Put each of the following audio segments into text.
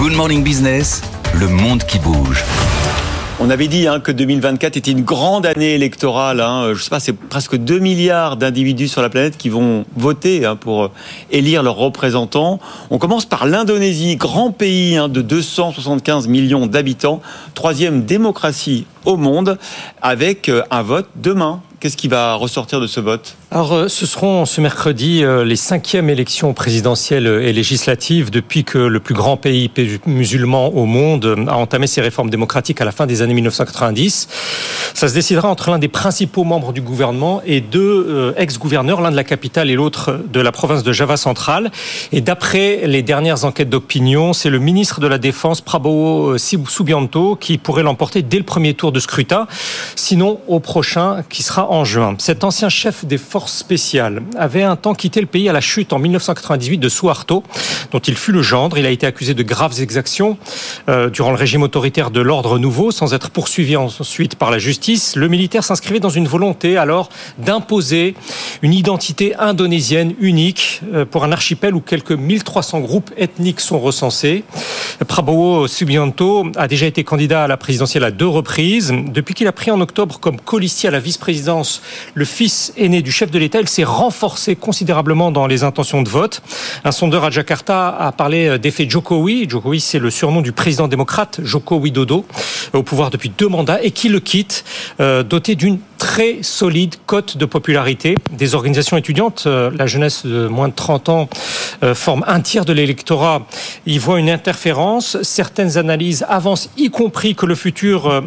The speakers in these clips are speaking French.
Good Morning Business, le monde qui bouge. On avait dit hein, que 2024 était une grande année électorale. Hein. Je sais pas, c'est presque 2 milliards d'individus sur la planète qui vont voter hein, pour euh, élire leurs représentants. On commence par l'Indonésie, grand pays hein, de 275 millions d'habitants, troisième démocratie au monde, avec euh, un vote demain. Qu'est-ce qui va ressortir de ce vote Alors, euh, ce seront ce mercredi euh, les cinquièmes élections présidentielles et législatives depuis que le plus grand pays musulman au monde a entamé ses réformes démocratiques à la fin des années 1990. Ça se décidera entre l'un des principaux membres du gouvernement et deux euh, ex-gouverneurs, l'un de la capitale et l'autre de la province de Java centrale. Et d'après les dernières enquêtes d'opinion, c'est le ministre de la Défense, Prabowo Subianto, qui pourrait l'emporter dès le premier tour de scrutin, sinon au prochain, qui sera en juin. Cet ancien chef des forces spéciales avait un temps quitté le pays à la chute en 1998 de Suharto, dont il fut le gendre. Il a été accusé de graves exactions euh, durant le régime autoritaire de l'ordre nouveau, sans être poursuivi ensuite par la justice. Le militaire s'inscrivait dans une volonté alors d'imposer une identité indonésienne unique euh, pour un archipel où quelques 1300 groupes ethniques sont recensés. Prabowo Subianto a déjà été candidat à la présidentielle à deux reprises. Depuis qu'il a pris en octobre comme colistier à la vice-présidence le fils aîné du chef de l'État, il s'est renforcé considérablement dans les intentions de vote. Un sondeur à Jakarta a parlé d'effet Jokowi. Jokowi, c'est le surnom du président démocrate Joko Widodo, au pouvoir depuis deux mandats et qui le quitte, euh, doté d'une très solide cote de popularité. Des organisations étudiantes, euh, la jeunesse de moins de 30 ans euh, forme un tiers de l'électorat, y voit une interférence. Certaines analyses avancent, y compris que le futur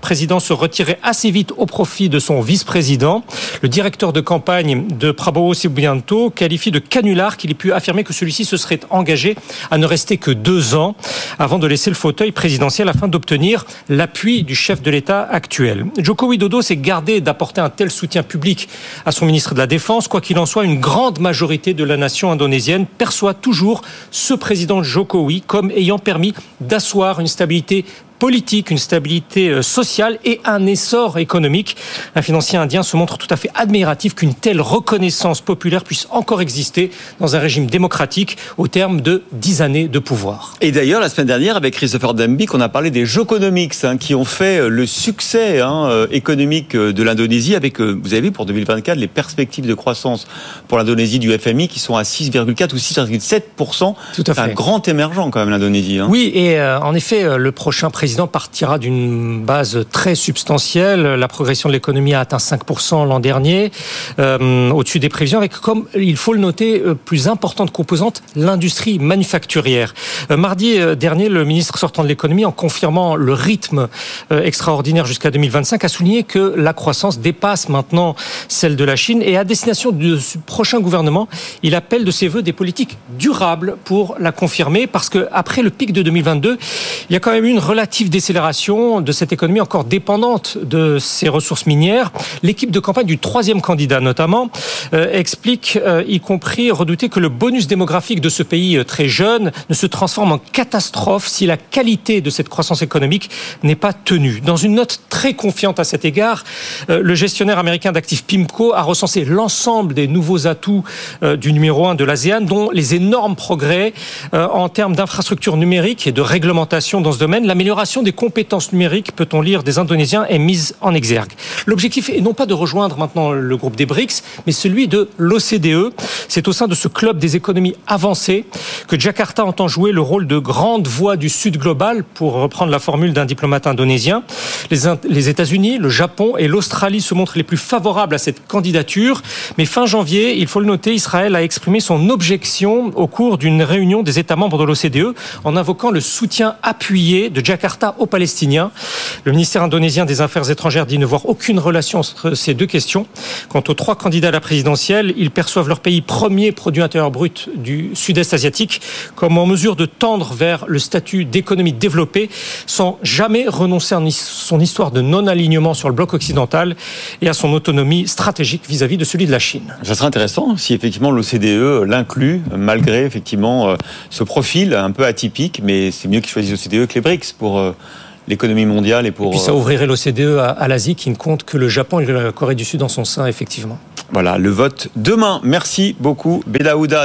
président se retirait assez vite au profit de son vice-président. Le directeur de campagne de Prabowo Subianto qualifie de canular qu'il ait pu affirmer que celui-ci se serait engagé à ne rester que deux ans avant de laisser le fauteuil présidentiel afin d'obtenir l'appui du chef de l'État actuel. Joko Widodo s'est gardé d'apporter un tel soutien public à son ministre de la Défense. Quoi qu'il en soit, une grande majorité de la nation indonésienne perçoit toujours ce président Jokowi comme ayant permis d'asseoir une stabilité politique, une stabilité euh, sociale et un essor économique. Un financier indien se montre tout à fait admiratif qu'une telle reconnaissance populaire puisse encore exister dans un régime démocratique au terme de dix années de pouvoir. Et d'ailleurs, la semaine dernière, avec Christopher Dambik, on a parlé des Joconomics hein, qui ont fait euh, le succès hein, euh, économique de l'Indonésie avec, vous avez vu, pour 2024, les perspectives de croissance pour l'Indonésie du FMI qui sont à 6,4 ou 6,7 Tout à fait. un grand émergent quand même l'Indonésie. Hein. Oui, et en effet, le prochain président président partira d'une base très substantielle. La progression de l'économie a atteint 5% l'an dernier, euh, au-dessus des prévisions, avec comme il faut le noter, euh, plus importante composante, l'industrie manufacturière. Euh, mardi dernier, le ministre sortant de l'économie, en confirmant le rythme extraordinaire jusqu'à 2025, a souligné que la croissance dépasse maintenant celle de la Chine et à destination du prochain gouvernement, il appelle de ses voeux des politiques durables pour la confirmer parce que après le pic de 2022, il y a quand même eu une relative décélération de cette économie encore dépendante de ces ressources minières. L'équipe de campagne du troisième candidat, notamment, euh, explique, euh, y compris redouter que le bonus démographique de ce pays euh, très jeune ne se transforme en catastrophe si la qualité de cette croissance économique n'est pas tenue. Dans une note très confiante à cet égard, le gestionnaire américain d'actifs PIMCO a recensé l'ensemble des nouveaux atouts du numéro 1 de l'ASEAN, dont les énormes progrès en termes d'infrastructures numériques et de réglementation dans ce domaine, l'amélioration des compétences numériques, peut-on lire, des Indonésiens est mise en exergue. L'objectif est non pas de rejoindre maintenant le groupe des BRICS, mais celui de l'OCDE. C'est au sein de ce club des économies avancées que Jakarta entend jouer le rôle de grande voix du Sud global, pour reprendre la formule d'un diplomate indonésien. Les, États-Unis, le Japon et l'Australie se montrent les plus favorables à cette candidature. Mais fin janvier, il faut le noter, Israël a exprimé son objection au cours d'une réunion des États membres de l'OCDE en invoquant le soutien appuyé de Jakarta aux Palestiniens. Le ministère indonésien des Affaires étrangères dit ne voir aucune relation entre ces deux questions. Quant aux trois candidats à la présidentielle, ils perçoivent leur pays premier produit intérieur brut du sud-est asiatique comme en mesure de tendre vers le statut d'économie développée sans jamais renoncer à son histoire de non-alignement sur le bloc occidental et à son autonomie stratégique vis-à-vis de celui de la Chine. Ça serait intéressant si effectivement l'OCDE l'inclut malgré effectivement euh, ce profil un peu atypique, mais c'est mieux qu'ils choisissent l'OCDE que les BRICS pour euh, l'économie mondiale et pour. Et puis ça euh, ouvrirait l'OCDE à, l'Asie qui ne compte que le Japon et la Corée du Sud dans son sein, effectivement. Voilà, le vote demain. Merci beaucoup, Bedaouda.